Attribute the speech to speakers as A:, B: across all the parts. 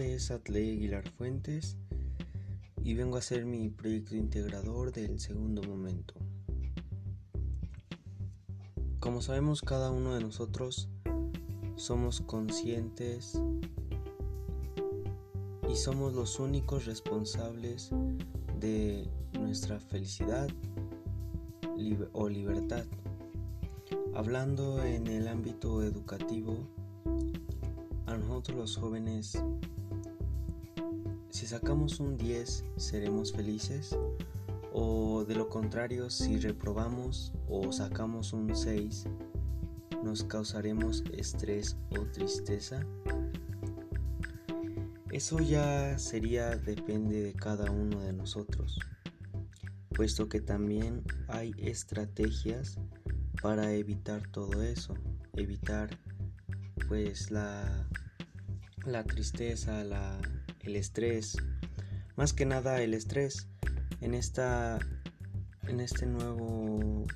A: es Atle Aguilar Fuentes y vengo a hacer mi proyecto integrador del segundo momento. Como sabemos cada uno de nosotros somos conscientes y somos los únicos responsables de nuestra felicidad o libertad. Hablando en el ámbito educativo, a nosotros los jóvenes, sacamos un 10, seremos felices o de lo contrario, si reprobamos o sacamos un 6, nos causaremos estrés o tristeza. Eso ya sería depende de cada uno de nosotros, puesto que también hay estrategias para evitar todo eso, evitar pues la, la tristeza, la, el estrés, más que nada el estrés en esta en este nuevo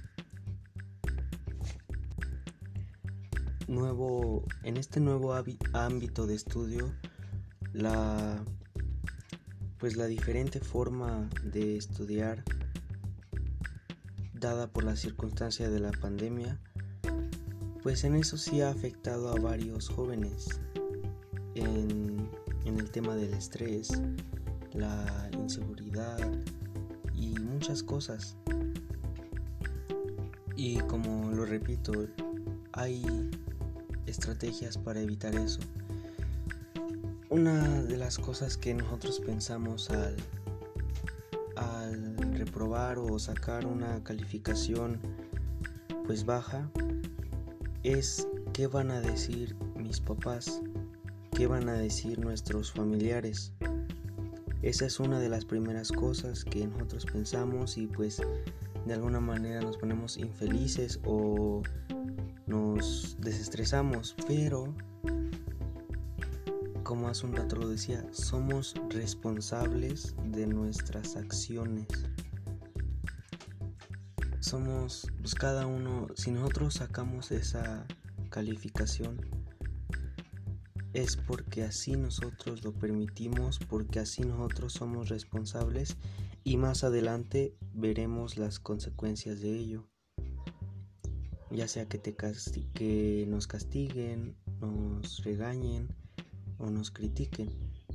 A: nuevo en este nuevo ámbito de estudio la pues la diferente forma de estudiar dada por la circunstancia de la pandemia, pues en eso sí ha afectado a varios jóvenes en, el tema del estrés, la inseguridad y muchas cosas. Y como lo repito, hay estrategias para evitar eso. Una de las cosas que nosotros pensamos al reprobar o sacar una calificación pues baja es qué van a decir mis papás, qué van a decir nuestros familiares. Esa es una de las primeras cosas que nosotros pensamos y pues de alguna manera nos ponemos infelices o nos desestresamos, pero como hace un rato lo decía, somos responsables de nuestras acciones somos pues cada uno, si nosotros sacamos esa calificación, es porque así nosotros lo permitimos, porque así nosotros somos responsables y más adelante veremos las consecuencias de ello. Ya sea que, te que nos castiguen, nos regañen o nos critiquen,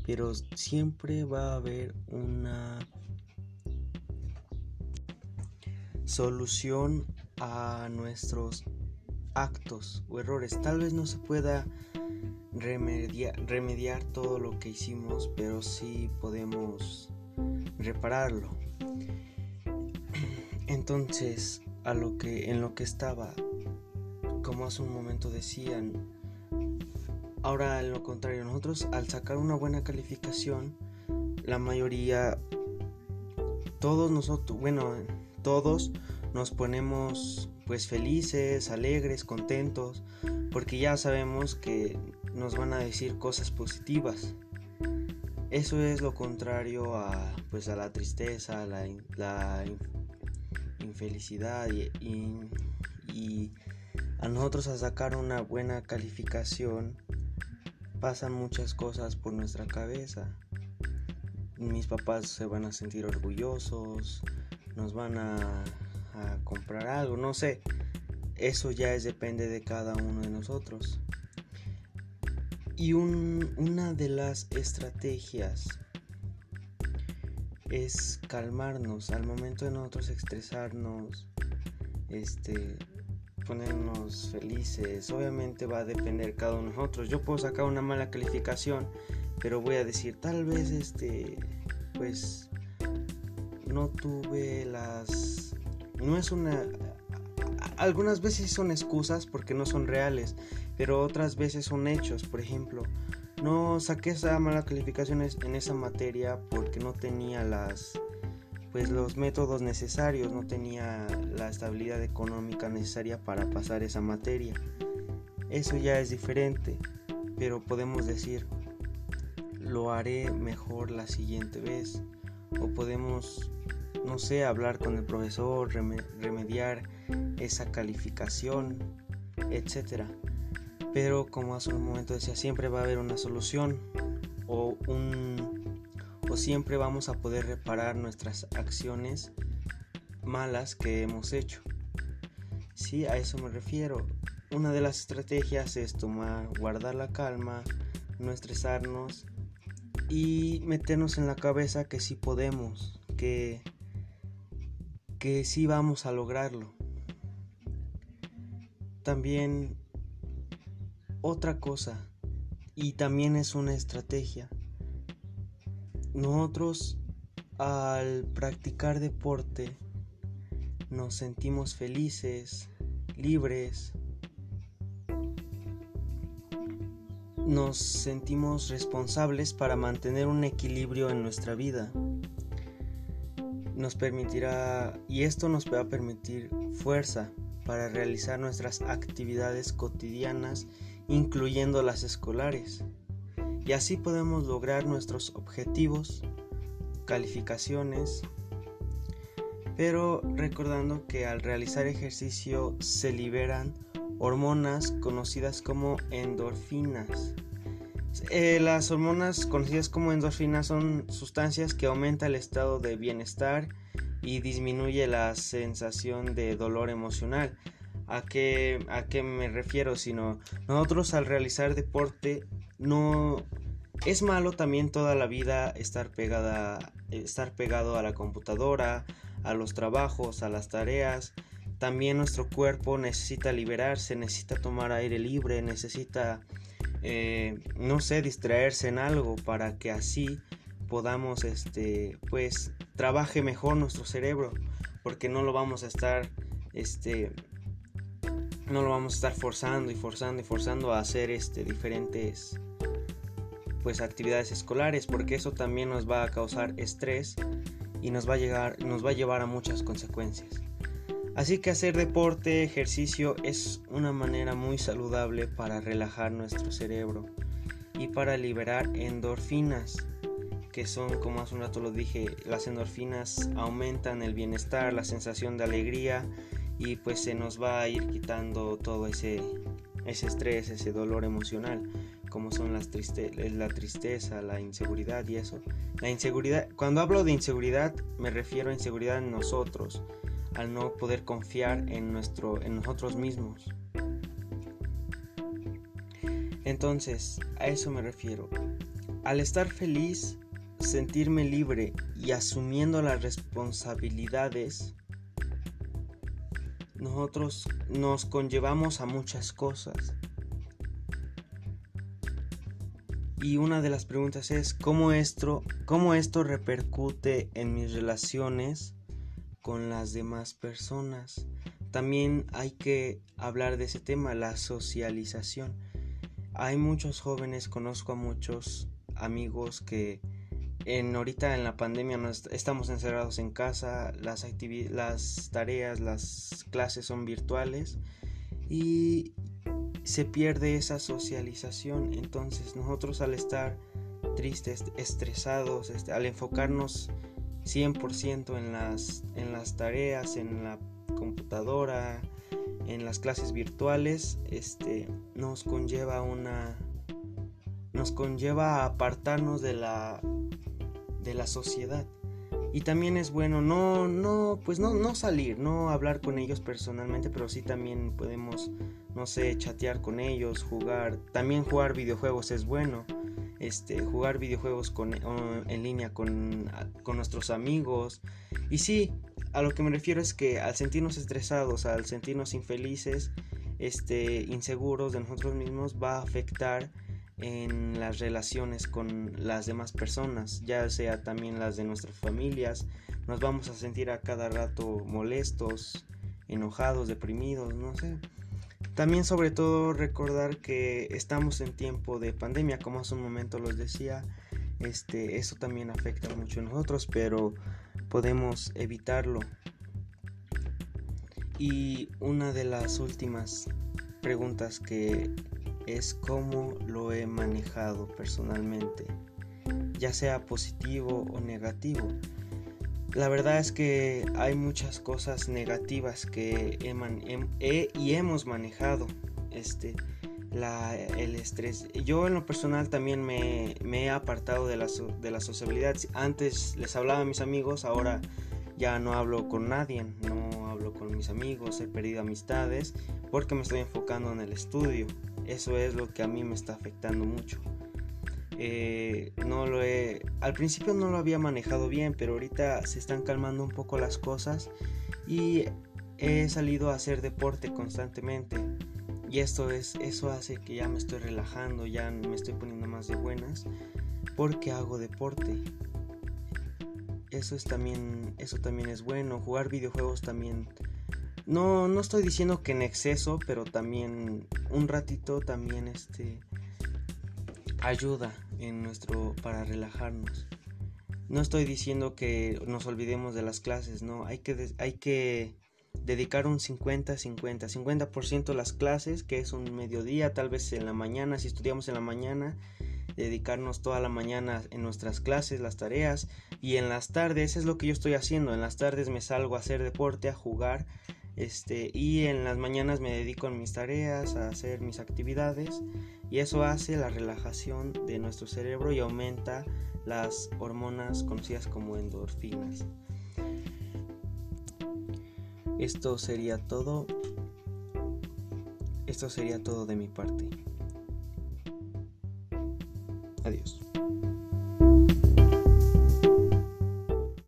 A: pero siempre va a haber una solución a nuestros actos o errores. Tal vez no se pueda remediar, todo lo que hicimos, pero sí podemos repararlo. Entonces, a lo que en lo que estaba, como hace un momento decían, ahora en lo contrario, nosotros al sacar una buena calificación, la mayoría todos nosotros, bueno, todos nos ponemos pues felices, alegres, contentos, porque ya sabemos que nos van a decir cosas positivas. Eso es lo contrario a pues a la tristeza, a la, infelicidad y, y a nosotros a sacar una buena calificación pasan muchas cosas por nuestra cabeza. Mis papás se van a sentir orgullosos, nos van a, comprar algo, no sé. Eso ya es, depende de cada uno de nosotros. Y una de las estrategias es calmarnos al momento de nosotros estresarnos, este, ponernos felices. Obviamente va a depender cada uno de nosotros. Yo puedo sacar una mala calificación, pero voy a decir, tal vez este, pues no tuve las... No es una... Algunas veces son excusas porque no son reales, pero otras veces son hechos. Por ejemplo, no saqué esa mala calificación en esa materia porque no tenía las pues los métodos necesarios, no tenía la estabilidad económica necesaria para pasar esa materia. Eso ya es diferente, pero podemos decir, lo haré mejor la siguiente vez o podemos, no sé, hablar con el profesor, remediar esa calificación, etcétera. Pero como hace un momento decía, siempre va a haber una solución. o un o siempre vamos a poder reparar nuestras acciones malas que hemos hecho. Sí, a eso me refiero. Una de las estrategias es tomar, guardar la calma, no estresarnos y meternos en la cabeza que sí podemos, que, que sí vamos a lograrlo. También otra cosa, y también es una estrategia. Nosotros al practicar deporte nos sentimos felices, libres, nos sentimos responsables para mantener un equilibrio en nuestra vida. Nos permitirá, y esto nos va a permitir fuerza para realizar nuestras actividades cotidianas, incluyendo las escolares. Y así podemos lograr nuestros objetivos, calificaciones, pero recordando que al realizar ejercicio se liberan hormonas conocidas como endorfinas. Eh, las hormonas conocidas como endorfinas son sustancias que aumentan el estado de bienestar y disminuye la sensación de dolor emocional. ¿A qué, a qué me refiero? Sino nosotros al realizar deporte no es malo también toda la vida estar pegada estar pegado a la computadora, a los trabajos, a las tareas también nuestro cuerpo necesita liberarse, necesita tomar aire libre, necesita, eh, no sé, distraerse en algo para que así podamos, este, pues, trabaje mejor nuestro cerebro, porque no lo vamos a estar, este, no lo vamos a estar forzando y forzando y forzando a hacer, este, diferentes, pues, actividades escolares, porque eso también nos va a causar estrés y nos va a llegar, nos va a llevar a muchas consecuencias. Así que hacer deporte, ejercicio es una manera muy saludable para relajar nuestro cerebro y para liberar endorfinas, que son, como hace un rato lo dije, las endorfinas aumentan el bienestar, la sensación de alegría y pues se nos va a ir quitando todo ese, ese estrés, ese dolor emocional, como son las triste la tristeza, la inseguridad y eso. La inseguridad, cuando hablo de inseguridad me refiero a inseguridad en nosotros, al no poder confiar en, nuestro, en nosotros mismos. Entonces, a eso me refiero. Al estar feliz, sentirme libre y asumiendo las responsabilidades, nosotros nos conllevamos a muchas cosas. Y una de las preguntas es cómo esto, cómo esto repercute en mis relaciones con las demás personas. También hay que hablar de ese tema, la socialización. Hay muchos jóvenes, conozco a muchos amigos que en ahorita en la pandemia estamos encerrados en casa, las las tareas, las clases son virtuales y se pierde esa socialización. Entonces nosotros al estar tristes, estresados, este, al enfocarnos 100% en las, en las tareas, en la computadora, en las clases virtuales, este, nos conlleva una nos conlleva a apartarnos de la de la sociedad. Y también es bueno no no pues no no salir, no hablar con ellos personalmente, pero sí también podemos no sé, chatear con ellos, jugar, también jugar videojuegos es bueno este, jugar videojuegos con, en línea con, nuestros amigos. Y sí, a lo que me refiero es que al sentirnos estresados, al sentirnos infelices, este, inseguros de nosotros mismos, va a afectar en las relaciones con las demás personas, ya sea también las de nuestras familias. Nos vamos a sentir a cada rato molestos, enojados, deprimidos, no sé. También sobre todo recordar que estamos en tiempo de pandemia, como hace un momento los decía, este, eso también afecta mucho a nosotros, pero podemos evitarlo. Y una de las últimas preguntas que es cómo lo he manejado personalmente, ya sea positivo o negativo. La verdad es que hay muchas cosas negativas que he, y hemos manejado. Este, el estrés. Yo en lo personal también me, he apartado de la, de la sociabilidad. Antes les hablaba a mis amigos, ahora ya no hablo con nadie, no hablo con mis amigos, he perdido amistades porque me estoy enfocando en el estudio. Eso es lo que a mí me está afectando mucho. Eh, no lo he, al principio no lo había manejado bien, pero ahorita se están calmando un poco las cosas y he salido a hacer deporte constantemente. Y esto es, eso hace que ya me estoy relajando, ya me estoy poniendo más de buenas porque hago deporte. Eso es también, eso también es bueno. Jugar videojuegos también. No, no estoy diciendo que en exceso, pero también un ratito también este ayuda en nuestro para relajarnos. No estoy diciendo que nos olvidemos de las clases, no, hay que hay que dedicar un 50-50, 50%, las clases, que es un mediodía, tal vez en la mañana, si estudiamos en la mañana, dedicarnos toda la mañana en nuestras clases, las tareas, y en las tardes es lo que yo estoy haciendo, en las tardes me salgo a hacer deporte, a jugar, este, y en las mañanas me dedico a mis tareas, a hacer mis actividades, y eso hace la relajación de nuestro cerebro y aumenta las hormonas conocidas como endorfinas. Esto sería todo. Esto sería todo de mi parte. Adiós.